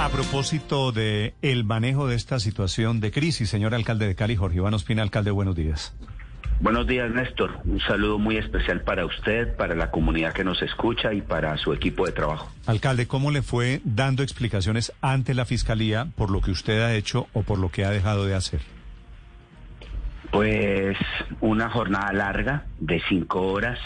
A propósito de el manejo de esta situación de crisis, señor alcalde de Cali, Jorge Iván Ospina, alcalde, buenos días. Buenos días, Néstor. Un saludo muy especial para usted, para la comunidad que nos escucha y para su equipo de trabajo. Alcalde, ¿cómo le fue dando explicaciones ante la Fiscalía por lo que usted ha hecho o por lo que ha dejado de hacer? Pues una jornada larga de cinco horas,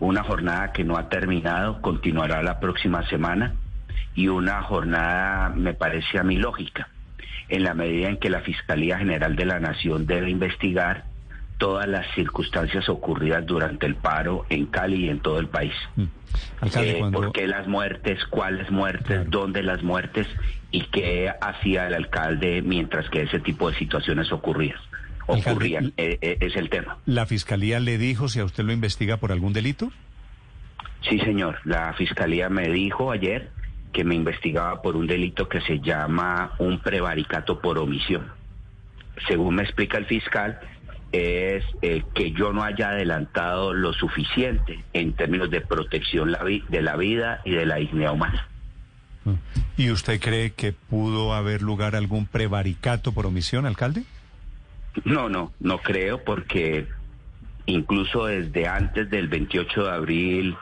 una jornada que no ha terminado, continuará la próxima semana y una jornada, me parece a mí lógica, en la medida en que la Fiscalía General de la Nación debe investigar todas las circunstancias ocurridas durante el paro en Cali y en todo el país. Mm. Alcalde, Eh, cuando- ¿Por qué las muertes? ¿Cuáles muertes? Claro. ¿Dónde las muertes? ¿Y qué hacía el alcalde mientras que ese tipo de situaciones ocurrían? Alcalde, Ocurrían, eh, eh, es el tema. ¿La Fiscalía le dijo si a usted lo investiga por algún delito? Sí, señor. La fiscalía me dijo ayer que me investigaba por un delito que se llama un prevaricato por omisión. Según me explica el fiscal, es eh, que yo no haya adelantado lo suficiente en términos de protección la de la vida y de la dignidad humana. ¿Y usted cree que pudo haber lugar algún prevaricato por omisión, alcalde? No, no, no creo porque incluso desde antes del 28 de abril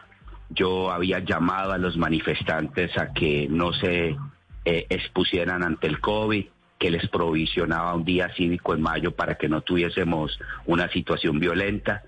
yo había llamado a los manifestantes a que no se eh, expusieran ante el COVID, que les provisionaba un día cívico en mayo para que no tuviésemos una situación violenta.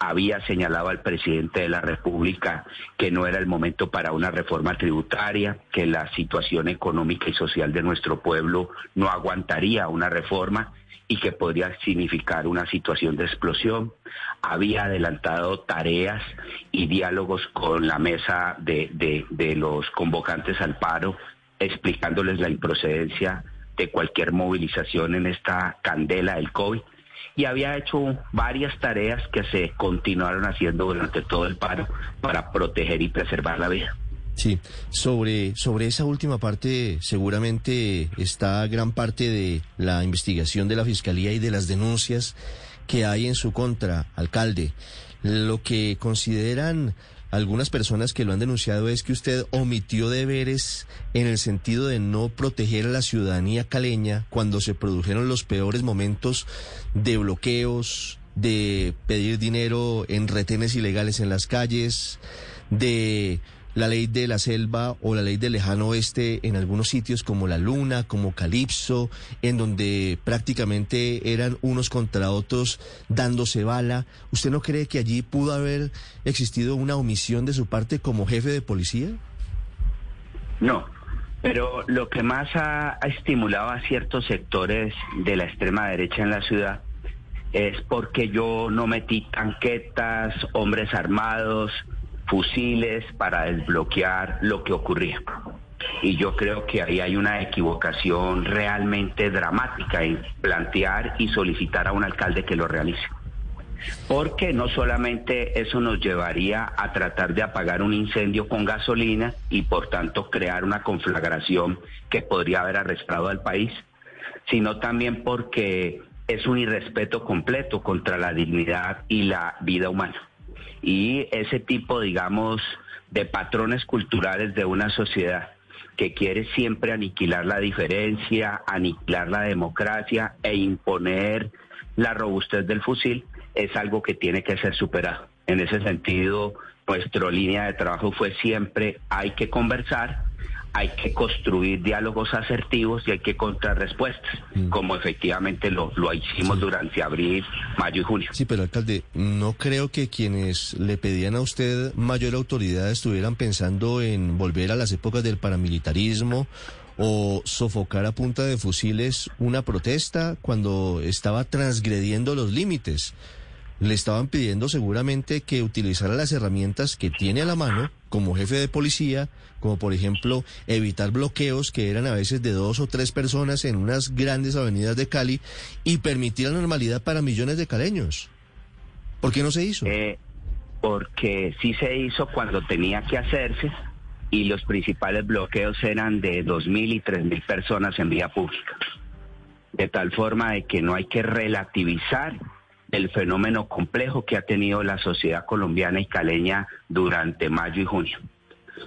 Había señalado al presidente de la República que no era el momento para una reforma tributaria, que la situación económica y social de nuestro pueblo no aguantaría una reforma y que podría significar una situación de explosión. Había adelantado tareas y diálogos con la mesa de, los convocantes al paro, explicándoles la improcedencia de cualquier movilización en esta candela del COVID. Y había hecho varias tareas que se continuaron haciendo durante todo el paro para proteger y preservar la vida. Sí, sobre, sobre esa última parte seguramente está gran parte de la investigación de la Fiscalía y de las denuncias que hay en su contra, alcalde. Lo que consideran algunas personas que lo han denunciado es que usted omitió deberes en el sentido de no proteger a la ciudadanía caleña cuando se produjeron los peores momentos de bloqueos, de pedir dinero en retenes ilegales en las calles, de la ley de la selva o la ley del lejano oeste en algunos sitios como La Luna, como Calipso, en donde prácticamente eran unos contra otros dándose bala. ¿Usted no cree que allí pudo haber existido una omisión de su parte como jefe de policía? No, pero lo que más ha, ha estimulado a ciertos sectores de la extrema derecha en la ciudad es porque yo no metí tanquetas, hombres armados, fusiles para desbloquear lo que ocurría. Y yo creo que ahí hay una equivocación realmente dramática en plantear y solicitar a un alcalde que lo realice. Porque no solamente eso nos llevaría a tratar de apagar un incendio con gasolina y por tanto crear una conflagración que podría haber arrestado al país, sino también porque es un irrespeto completo contra la dignidad y la vida humana. Y ese tipo, digamos, de patrones culturales de una sociedad que quiere siempre aniquilar la diferencia, aniquilar la democracia e imponer la robustez del fusil, es algo que tiene que ser superado. En ese sentido, nuestra línea de trabajo fue siempre hay que conversar, hay que construir diálogos asertivos y hay que encontrar respuestas, como efectivamente lo, lo hicimos durante abril, mayo y junio. Sí, pero alcalde, no creo que quienes le pedían a usted mayor autoridad estuvieran pensando en volver a las épocas del paramilitarismo o sofocar a punta de fusiles una protesta cuando estaba transgrediendo los límites. Le estaban pidiendo seguramente que utilizara las herramientas que tiene a la mano como jefe de policía, como por ejemplo evitar bloqueos que eran a veces de dos o tres personas en unas grandes avenidas de Cali y permitir la normalidad para millones de caleños. ¿Por qué no se hizo? Eh, porque sí se hizo cuando tenía que hacerse y los principales bloqueos eran de 2.000 y 3.000 personas en vía pública. De tal forma de que no hay que relativizar el fenómeno complejo que ha tenido la sociedad colombiana y caleña durante mayo y junio.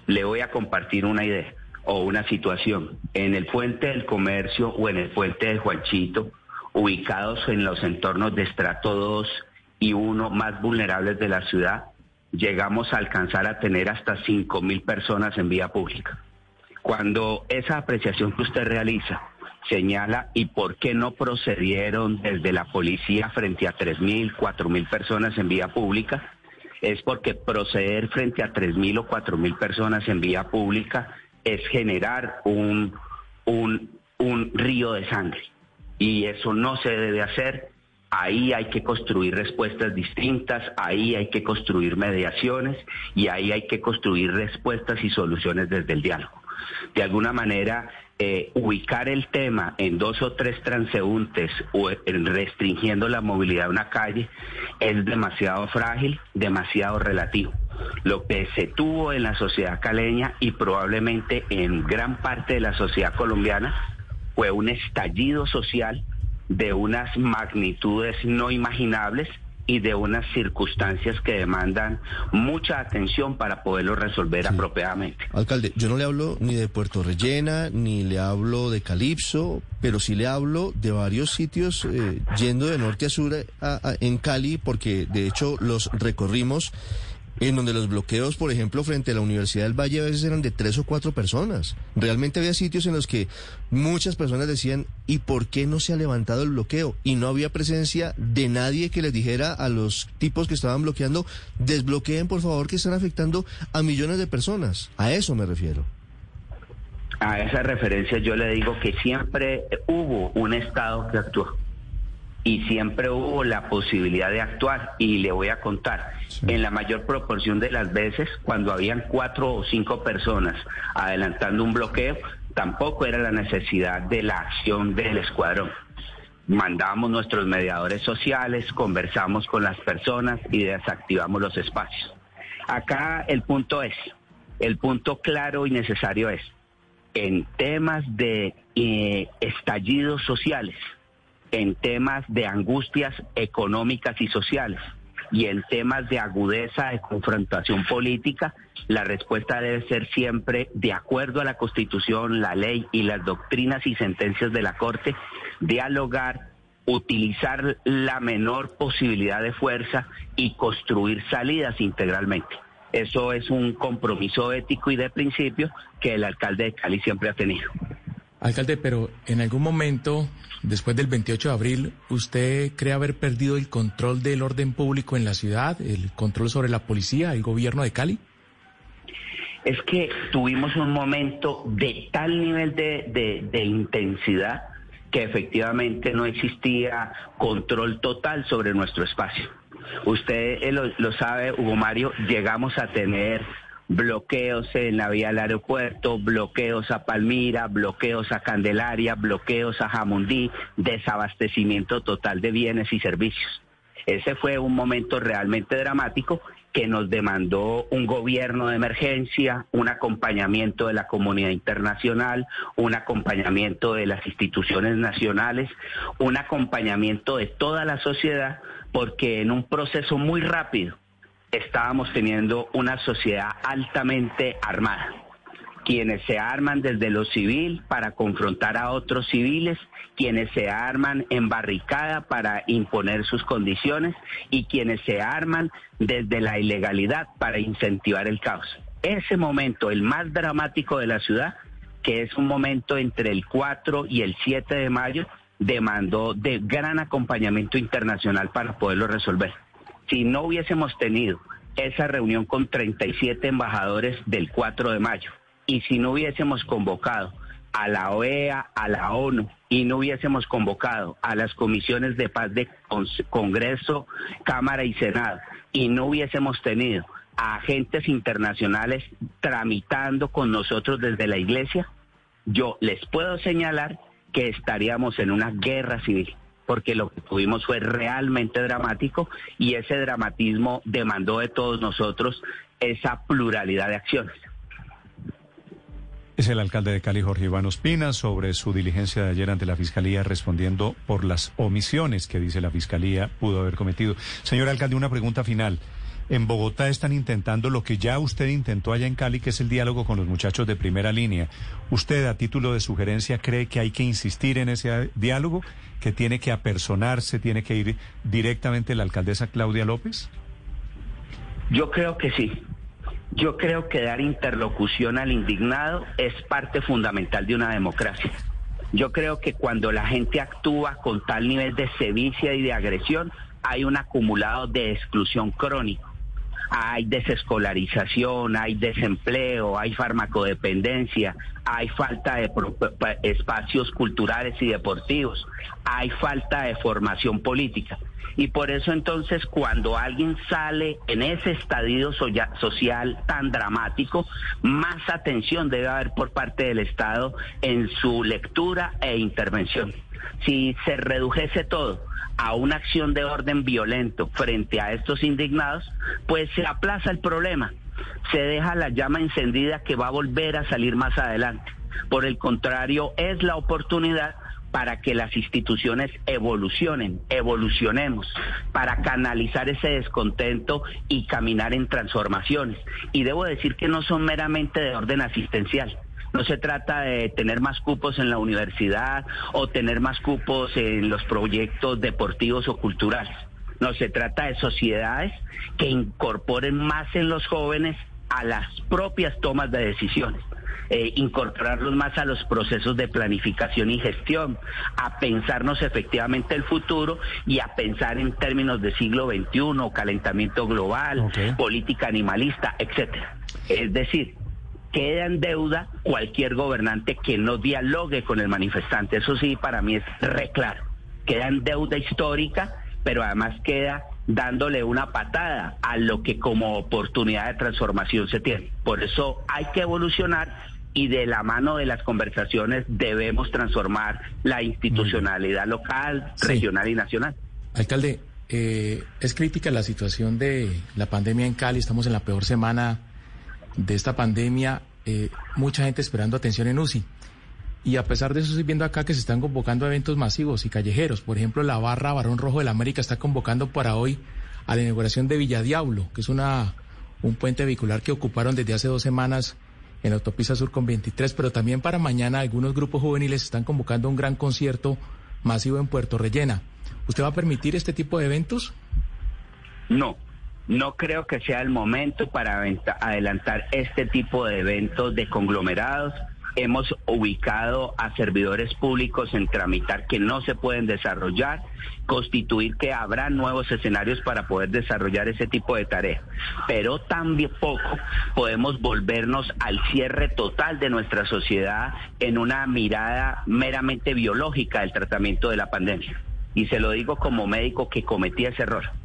Le voy a compartir una idea o una situación. En el puente del comercio o en el puente de Juanchito, ubicados en los entornos de estrato 2 y 1 más vulnerables de la ciudad, llegamos a alcanzar a tener hasta 5 mil personas en vía pública. Cuando esa apreciación que usted realiza señala y por qué no procedieron desde la policía frente a 3 mil, 4 mil personas en vía pública, es porque proceder frente a 3 mil o 4 mil personas en vía pública es generar un, un, un río de sangre. Y eso no se debe hacer Ahí hay que construir respuestas distintas, ahí hay que construir mediaciones y ahí hay que construir respuestas y soluciones desde el diálogo. De alguna manera, eh, ubicar el tema en dos o tres transeúntes o restringiendo la movilidad de una calle es demasiado frágil, demasiado relativo. Lo que se tuvo en la sociedad caleña y probablemente en gran parte de la sociedad colombiana fue un estallido social de unas magnitudes no imaginables y de unas circunstancias que demandan mucha atención para poderlo resolver apropiadamente. Alcalde, yo no le hablo ni de Puerto Rellena, ni le hablo de Calipso, pero sí le hablo de varios sitios eh, yendo de norte a sur en Cali, porque de hecho los recorrimos en donde los bloqueos, por ejemplo, frente a la Universidad del Valle a veces eran de tres o cuatro personas. Realmente había sitios en los que muchas personas decían, ¿y por qué no se ha levantado el bloqueo? Y no había presencia de nadie que les dijera a los tipos que estaban bloqueando, desbloqueen por favor que están afectando a millones de personas. A eso me refiero. A esa referencia yo le digo que siempre hubo un Estado que actuó y siempre hubo la posibilidad de actuar y le voy a contar, en la mayor proporción de las veces, cuando habían cuatro o cinco personas adelantando un bloqueo, tampoco era la necesidad de la acción del escuadrón. Mandamos nuestros mediadores sociales, conversamos con las personas y desactivamos los espacios. Acá el punto es, el punto claro y necesario es, en temas de eh, estallidos sociales, en temas de angustias económicas y sociales y en temas de agudeza de confrontación política, la respuesta debe ser siempre de acuerdo a la Constitución, la ley y las doctrinas y sentencias de la Corte, dialogar, utilizar la menor posibilidad de fuerza y construir salidas integralmente. Eso es un compromiso ético y de principio que el alcalde de Cali siempre ha tenido. Alcalde, pero en algún momento, después del 28 de abril, ¿usted cree haber perdido el control del orden público en la ciudad, el control sobre la policía, el gobierno de Cali? Es que tuvimos un momento de tal nivel de, intensidad que efectivamente no existía control total sobre nuestro espacio. Usted eh, lo sabe, Hugo Mario, llegamos a tener bloqueos en la vía al aeropuerto, bloqueos a Palmira, bloqueos a Candelaria, bloqueos a Jamundí, desabastecimiento total de bienes y servicios. Ese fue un momento realmente dramático que nos demandó un gobierno de emergencia, un acompañamiento de la comunidad internacional, un acompañamiento de las instituciones nacionales, un acompañamiento de toda la sociedad, porque en un proceso muy rápido estábamos teniendo una sociedad altamente armada, quienes se arman desde lo civil para confrontar a otros civiles, quienes se arman en barricada para imponer sus condiciones y quienes se arman desde la ilegalidad para incentivar el caos. Ese momento, el más dramático de la ciudad, que es un momento entre el 4 y el 7 de mayo, demandó de gran acompañamiento internacional para poderlo resolver si no hubiésemos tenido esa reunión con 37 embajadores del 4 de mayo y si no hubiésemos convocado a la OEA, a la ONU y no hubiésemos convocado a las comisiones de paz de Congreso, Cámara y Senado y no hubiésemos tenido a agentes internacionales tramitando con nosotros desde la iglesia, yo les puedo señalar que estaríamos en una guerra civil, porque lo que tuvimos fue realmente dramático y ese dramatismo demandó de todos nosotros esa pluralidad de acciones. Es el alcalde de Cali, Jorge Iván Ospina, sobre su diligencia de ayer ante la Fiscalía respondiendo por las omisiones que dice la Fiscalía pudo haber cometido. Señor alcalde, una pregunta final. En Bogotá están intentando lo que ya usted intentó allá en Cali, que es el diálogo con los muchachos de primera línea. ¿Usted, a título de sugerencia, cree que hay que insistir en ese diálogo, que tiene que apersonarse, tiene que ir directamente la alcaldesa Claudia López? Yo creo que sí. Yo creo que dar interlocución al indignado es parte fundamental de una democracia. Yo creo que cuando la gente actúa con tal nivel de sevicia y de agresión, hay un acumulado de exclusión crónico. Hay desescolarización, hay desempleo, hay farmacodependencia, hay falta de espacios culturales y deportivos, hay falta de formación política. Y por eso entonces cuando alguien sale en ese estadio social tan dramático, más atención debe haber por parte del Estado en su lectura e intervención. Si se redujese todo a una acción de orden violento frente a estos indignados, pues se aplaza el problema, se deja la llama encendida que va a volver a salir más adelante. Por el contrario, es la oportunidad para que las instituciones evolucionen, evolucionemos, para canalizar ese descontento y caminar en transformaciones. Y debo decir que no son meramente de orden asistencial. No se trata de tener más cupos en la universidad o tener más cupos en los proyectos deportivos o culturales. No, se trata de sociedades que incorporen más en los jóvenes a las propias tomas de decisiones eh, incorporarlos más a los procesos de planificación y gestión, a pensarnos efectivamente el futuro y a pensar en términos de siglo XXI, calentamiento global, política animalista, etcétera. Es decir, queda en deuda cualquier gobernante que no dialogue con el manifestante. Eso sí, para mí es re claro. Queda en deuda histórica, pero además queda dándole una patada a lo que como oportunidad de transformación se tiene. Por eso hay que evolucionar y de la mano de las conversaciones debemos transformar la institucionalidad local, regional y nacional. Alcalde, eh, es crítica la situación de la pandemia en Cali, estamos en la peor semana de esta pandemia, eh, mucha gente esperando atención en UCI. Y a pesar de eso, estoy viendo acá que se están convocando eventos masivos y callejeros. Por ejemplo, la barra Barón Rojo de la América está convocando para hoy a la inauguración de Villadiablo, que es una, un puente vehicular que ocuparon desde hace dos semanas en la autopista sur con 23, pero también para mañana algunos grupos juveniles están convocando un gran concierto masivo en Puerto Rellena. ¿Usted va a permitir este tipo de eventos? No, no creo que sea el momento para adelantar este tipo de eventos de conglomerados hemos ubicado a servidores públicos en tramitar que no se pueden desarrollar, constituir que habrá nuevos escenarios para poder desarrollar ese tipo de tareas. Pero también poco podemos volvernos al cierre total de nuestra sociedad en una mirada meramente biológica del tratamiento de la pandemia. Y se lo digo como médico que cometí ese error.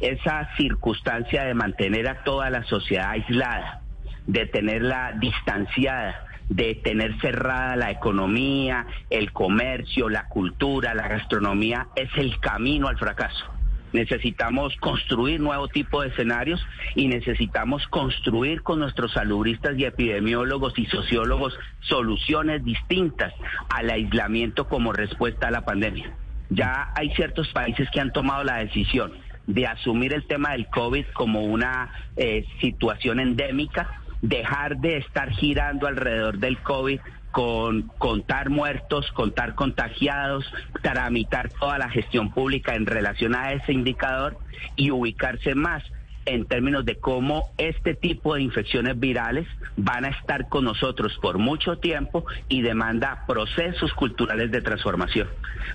Esa circunstancia de mantener a toda la sociedad aislada, de tenerla distanciada, de tener cerrada la economía, el comercio, la cultura, la gastronomía, es el camino al fracaso. Necesitamos construir nuevo tipo de escenarios y necesitamos construir con nuestros salubristas y epidemiólogos y sociólogos soluciones distintas al aislamiento como respuesta a la pandemia. Ya hay ciertos países que han tomado la decisión de asumir el tema del COVID como una eh, situación endémica dejar de estar girando alrededor del COVID con contar muertos, contar contagiados, tramitar toda la gestión pública en relación a ese indicador y ubicarse más en términos de cómo este tipo de infecciones virales van a estar con nosotros por mucho tiempo y demanda procesos culturales de transformación.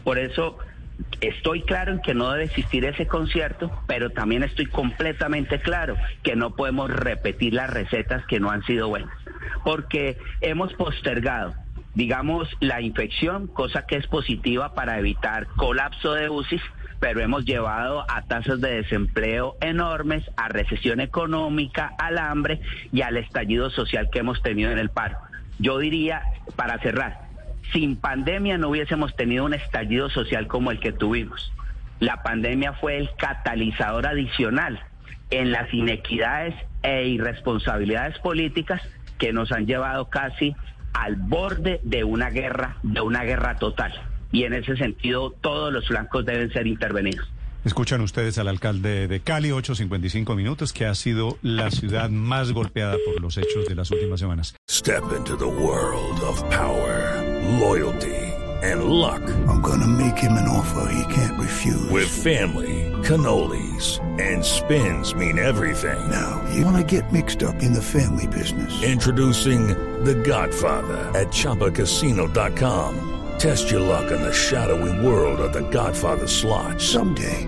Por eso Estoy claro en que no debe existir ese concierto, pero también estoy completamente claro que no podemos repetir las recetas que no han sido buenas, porque hemos postergado, digamos, la infección, cosa que es positiva para evitar colapso de UCI, pero hemos llevado a tasas de desempleo enormes, a recesión económica, al hambre y al estallido social que hemos tenido en el paro. Yo diría, para cerrar, sin pandemia no hubiésemos tenido un estallido social como el que tuvimos. La pandemia fue el catalizador adicional en las inequidades e irresponsabilidades políticas que nos han llevado casi al borde de una guerra, de una guerra total. Y en ese sentido todos los flancos deben ser intervenidos. Escuchan ustedes al alcalde de Cali, 8.55 minutos, que ha sido la ciudad más golpeada por los hechos de las últimas semanas. Step into the world of power, loyalty and luck. I'm gonna make him an offer he can't refuse. With family, cannolis and spins mean everything. Now, you wanna get mixed up in the family business. Introducing The Godfather at ChumbaCasino.com. Test your luck in the shadowy world of The Godfather slot. Someday,